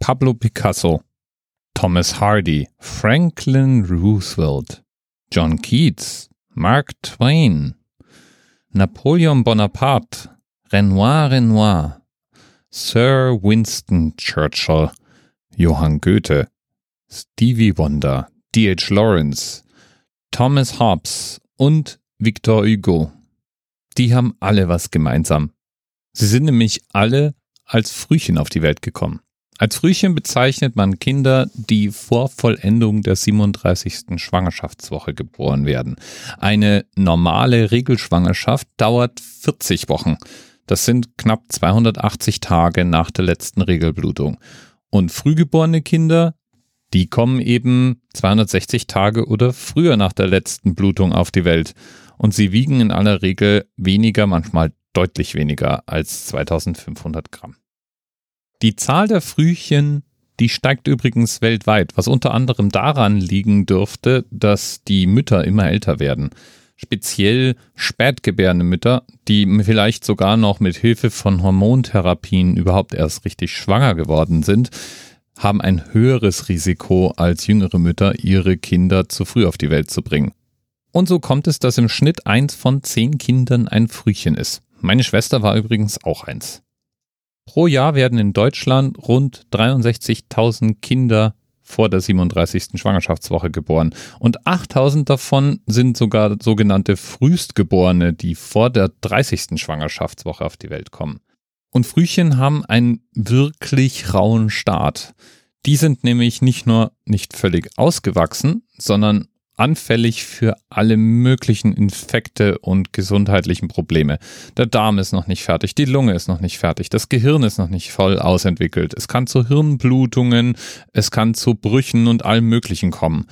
Pablo Picasso, Thomas Hardy, Franklin Roosevelt, John Keats, Mark Twain, Napoleon Bonaparte, Renoir Renoir, Sir Winston Churchill, Johann Goethe, Stevie Wonder, D.H. Lawrence, Thomas Hobbes und Victor Hugo. Die haben alle was gemeinsam. Sie sind nämlich alle als Frühchen auf die Welt gekommen. Als Frühchen bezeichnet man Kinder, die vor Vollendung der 37. Schwangerschaftswoche geboren werden. Eine normale Regelschwangerschaft dauert 40 Wochen. Das sind knapp 280 Tage nach der letzten Regelblutung. Und frühgeborene Kinder, die kommen eben 260 Tage oder früher nach der letzten Blutung auf die Welt. Und sie wiegen in aller Regel weniger, manchmal deutlich weniger als 2500 Gramm. Die Zahl der Frühchen, die steigt übrigens weltweit, was unter anderem daran liegen dürfte, dass die Mütter immer älter werden. Speziell spätgebärende Mütter, die vielleicht sogar noch mit Hilfe von Hormontherapien überhaupt erst richtig schwanger geworden sind, haben ein höheres Risiko als jüngere Mütter, ihre Kinder zu früh auf die Welt zu bringen. Und so kommt es, dass im Schnitt eins von zehn Kindern ein Frühchen ist. Meine Schwester war übrigens auch eins. Pro Jahr werden in Deutschland rund 63.000 Kinder vor der 37. Schwangerschaftswoche geboren. Und 8000 davon sind sogar sogenannte Frühstgeborene, die vor der 30. Schwangerschaftswoche auf die Welt kommen. Und Frühchen haben einen wirklich rauen Start. Die sind nämlich nicht nur nicht völlig ausgewachsen, sondern anfällig für alle möglichen Infekte und gesundheitlichen Probleme. Der Darm ist noch nicht fertig, die Lunge ist noch nicht fertig, das Gehirn ist noch nicht voll ausentwickelt. Es kann zu Hirnblutungen, es kann zu Brüchen und allem Möglichen kommen.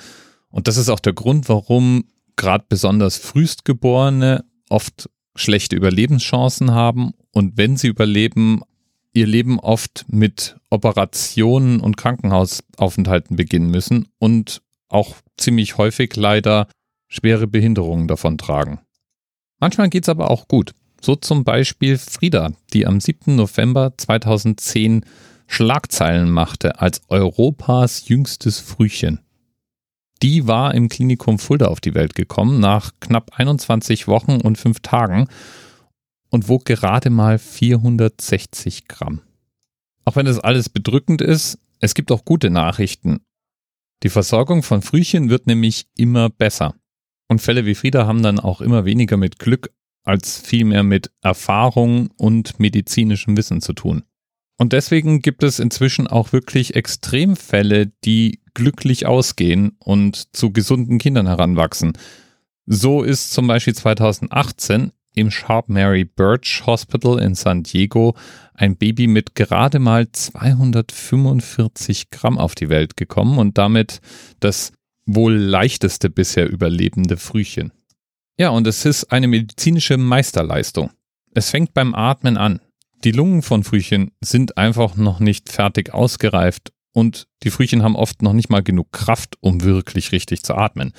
Und das ist auch der Grund, warum gerade besonders Frühstgeborene oft schlechte Überlebenschancen haben und wenn sie überleben, ihr Leben oft mit Operationen und Krankenhausaufenthalten beginnen müssen und auch ziemlich häufig leider schwere Behinderungen davon tragen. Manchmal geht es aber auch gut. So zum Beispiel Frieda, die am 7. November 2010 Schlagzeilen machte als Europas jüngstes Frühchen. Die war im Klinikum Fulda auf die Welt gekommen nach knapp 21 Wochen und 5 Tagen und wog gerade mal 460 Gramm. Auch wenn das alles bedrückend ist, es gibt auch gute Nachrichten. Die Versorgung von Frühchen wird nämlich immer besser. Und Fälle wie Frieda haben dann auch immer weniger mit Glück als vielmehr mit Erfahrung und medizinischem Wissen zu tun. Und deswegen gibt es inzwischen auch wirklich Extremfälle, die glücklich ausgehen und zu gesunden Kindern heranwachsen. So ist zum Beispiel 2018 im Sharp Mary Birch Hospital in San Diego ein Baby mit gerade mal 245 Gramm auf die Welt gekommen und damit das wohl leichteste bisher überlebende Frühchen. Ja, und es ist eine medizinische Meisterleistung. Es fängt beim Atmen an. Die Lungen von Frühchen sind einfach noch nicht fertig ausgereift und die Frühchen haben oft noch nicht mal genug Kraft, um wirklich richtig zu atmen.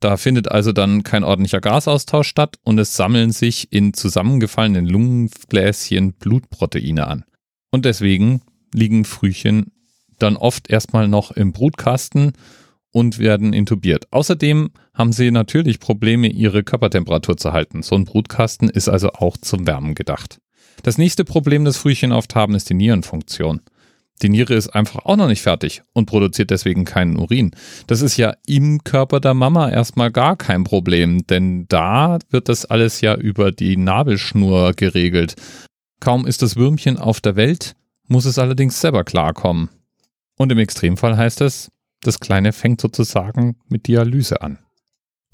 Da findet also dann kein ordentlicher Gasaustausch statt und es sammeln sich in zusammengefallenen Lungengläschen Blutproteine an. Und deswegen liegen Frühchen dann oft erstmal noch im Brutkasten und werden intubiert. Außerdem haben sie natürlich Probleme, ihre Körpertemperatur zu halten. So ein Brutkasten ist also auch zum Wärmen gedacht. Das nächste Problem, das Frühchen oft haben, ist die Nierenfunktion. Die Niere ist einfach auch noch nicht fertig und produziert deswegen keinen Urin. Das ist ja im Körper der Mama erstmal gar kein Problem, denn da wird das alles ja über die Nabelschnur geregelt. Kaum ist das Würmchen auf der Welt, muss es allerdings selber klarkommen. Und im Extremfall heißt es, das Kleine fängt sozusagen mit Dialyse an.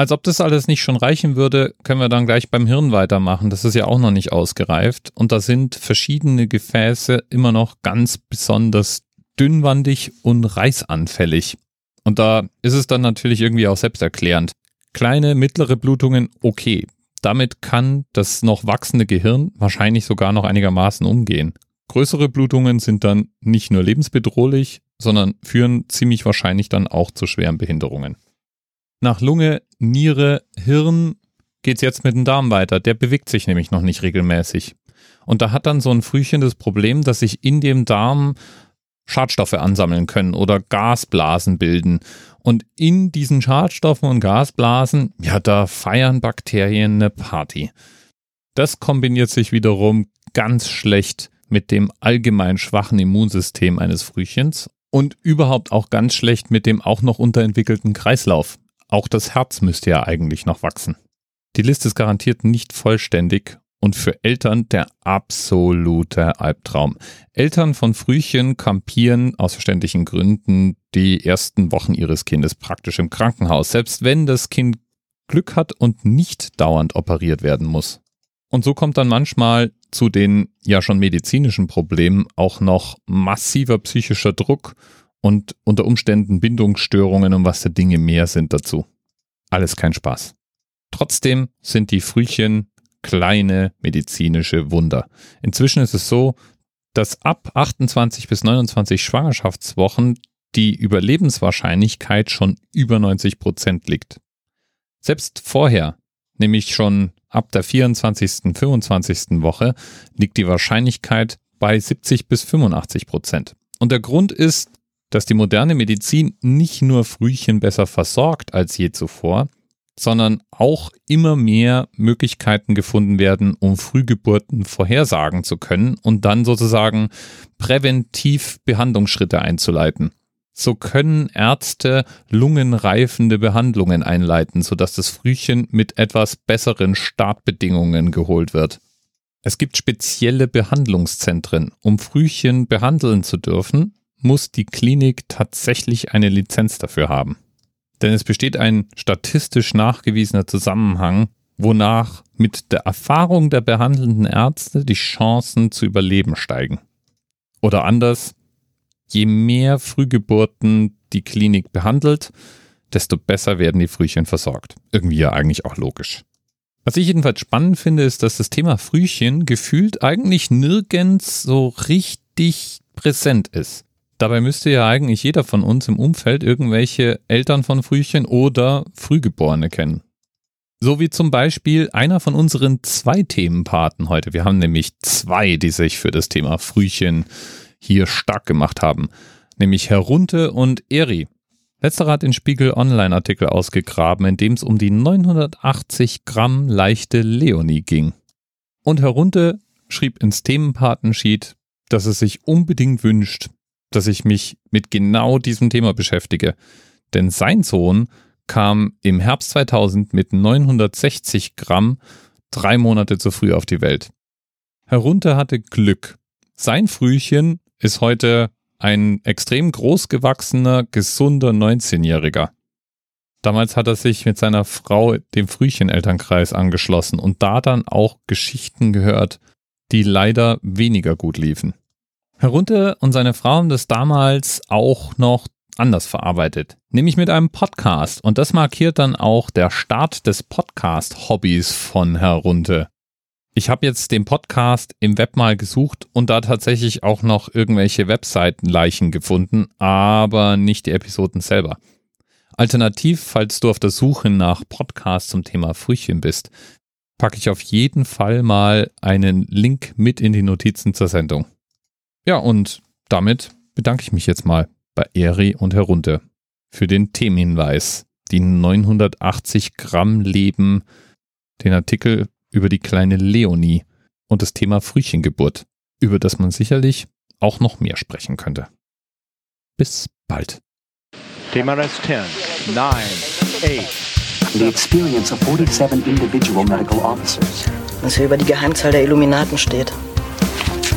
Als ob das alles nicht schon reichen würde, können wir dann gleich beim Hirn weitermachen. Das ist ja auch noch nicht ausgereift. Und da sind verschiedene Gefäße immer noch ganz besonders dünnwandig und reißanfällig. Und da ist es dann natürlich irgendwie auch selbsterklärend. Kleine, mittlere Blutungen, okay. Damit kann das noch wachsende Gehirn wahrscheinlich sogar noch einigermaßen umgehen. Größere Blutungen sind dann nicht nur lebensbedrohlich, sondern führen ziemlich wahrscheinlich dann auch zu schweren Behinderungen. Nach Lunge, Niere, Hirn geht's jetzt mit dem Darm weiter. Der bewegt sich nämlich noch nicht regelmäßig. Und da hat dann so ein Frühchen das Problem, dass sich in dem Darm Schadstoffe ansammeln können oder Gasblasen bilden. Und in diesen Schadstoffen und Gasblasen, ja, da feiern Bakterien eine Party. Das kombiniert sich wiederum ganz schlecht mit dem allgemein schwachen Immunsystem eines Frühchens und überhaupt auch ganz schlecht mit dem auch noch unterentwickelten Kreislauf. Auch das Herz müsste ja eigentlich noch wachsen. Die Liste ist garantiert nicht vollständig und für Eltern der absolute Albtraum. Eltern von Frühchen kampieren aus verständlichen Gründen die ersten Wochen ihres Kindes praktisch im Krankenhaus, selbst wenn das Kind Glück hat und nicht dauernd operiert werden muss. Und so kommt dann manchmal zu den ja schon medizinischen Problemen auch noch massiver psychischer Druck und unter Umständen Bindungsstörungen und was der Dinge mehr sind dazu. Alles kein Spaß. Trotzdem sind die Frühchen kleine medizinische Wunder. Inzwischen ist es so, dass ab 28 bis 29 Schwangerschaftswochen die Überlebenswahrscheinlichkeit schon über 90 Prozent liegt. Selbst vorher, nämlich schon ab der 24., 25. Woche, liegt die Wahrscheinlichkeit bei 70 bis 85 Prozent. Und der Grund ist, dass die moderne Medizin nicht nur Frühchen besser versorgt als je zuvor, sondern auch immer mehr Möglichkeiten gefunden werden, um Frühgeburten vorhersagen zu können und dann sozusagen präventiv Behandlungsschritte einzuleiten. So können Ärzte lungenreifende Behandlungen einleiten, sodass das Frühchen mit etwas besseren Startbedingungen geholt wird. Es gibt spezielle Behandlungszentren. Um Frühchen behandeln zu dürfen, muss die Klinik tatsächlich eine Lizenz dafür haben. Denn es besteht ein statistisch nachgewiesener Zusammenhang, wonach mit der Erfahrung der behandelnden Ärzte die Chancen zu überleben steigen. Oder anders, je mehr Frühgeburten die Klinik behandelt, desto besser werden die Frühchen versorgt. Irgendwie ja eigentlich auch logisch. Was ich jedenfalls spannend finde, ist, dass das Thema Frühchen gefühlt eigentlich nirgends so richtig präsent ist. Dabei müsste ja eigentlich jeder von uns im Umfeld irgendwelche Eltern von Frühchen oder Frühgeborene kennen. So wie zum Beispiel einer von unseren zwei Themenpaten heute. Wir haben nämlich zwei, die sich für das Thema Frühchen hier stark gemacht haben. Nämlich Herunte und Eri. Letzterer hat den Spiegel Online-Artikel ausgegraben, in dem es um die 980 Gramm leichte Leonie ging. Und Herunte schrieb ins Themenpatensheet, dass es sich unbedingt wünscht, dass ich mich mit genau diesem Thema beschäftige. Denn sein Sohn kam im Herbst 2000 mit 960 Gramm drei Monate zu früh auf die Welt. Herunter hatte Glück. Sein Frühchen ist heute ein extrem großgewachsener, gesunder 19-Jähriger. Damals hat er sich mit seiner Frau dem Frühchenelternkreis angeschlossen und da dann auch Geschichten gehört, die leider weniger gut liefen. Herunter und seine Frau haben das damals auch noch anders verarbeitet, nämlich mit einem Podcast. Und das markiert dann auch der Start des Podcast-Hobbys von Herunter. Ich habe jetzt den Podcast im Web mal gesucht und da tatsächlich auch noch irgendwelche Webseitenleichen gefunden, aber nicht die Episoden selber. Alternativ, falls du auf der Suche nach Podcasts zum Thema Frühchen bist, packe ich auf jeden Fall mal einen Link mit in die Notizen zur Sendung. Ja, und damit bedanke ich mich jetzt mal bei Eri und herunter für den Themenhinweis. Die 980 Gramm Leben, den Artikel über die kleine Leonie und das Thema Frühchengeburt, über das man sicherlich auch noch mehr sprechen könnte. Bis bald. Thema Rest 10, 9, 8. The experience of 47 individual medical officers. Was hier über die Geheimzahl der Illuminaten steht.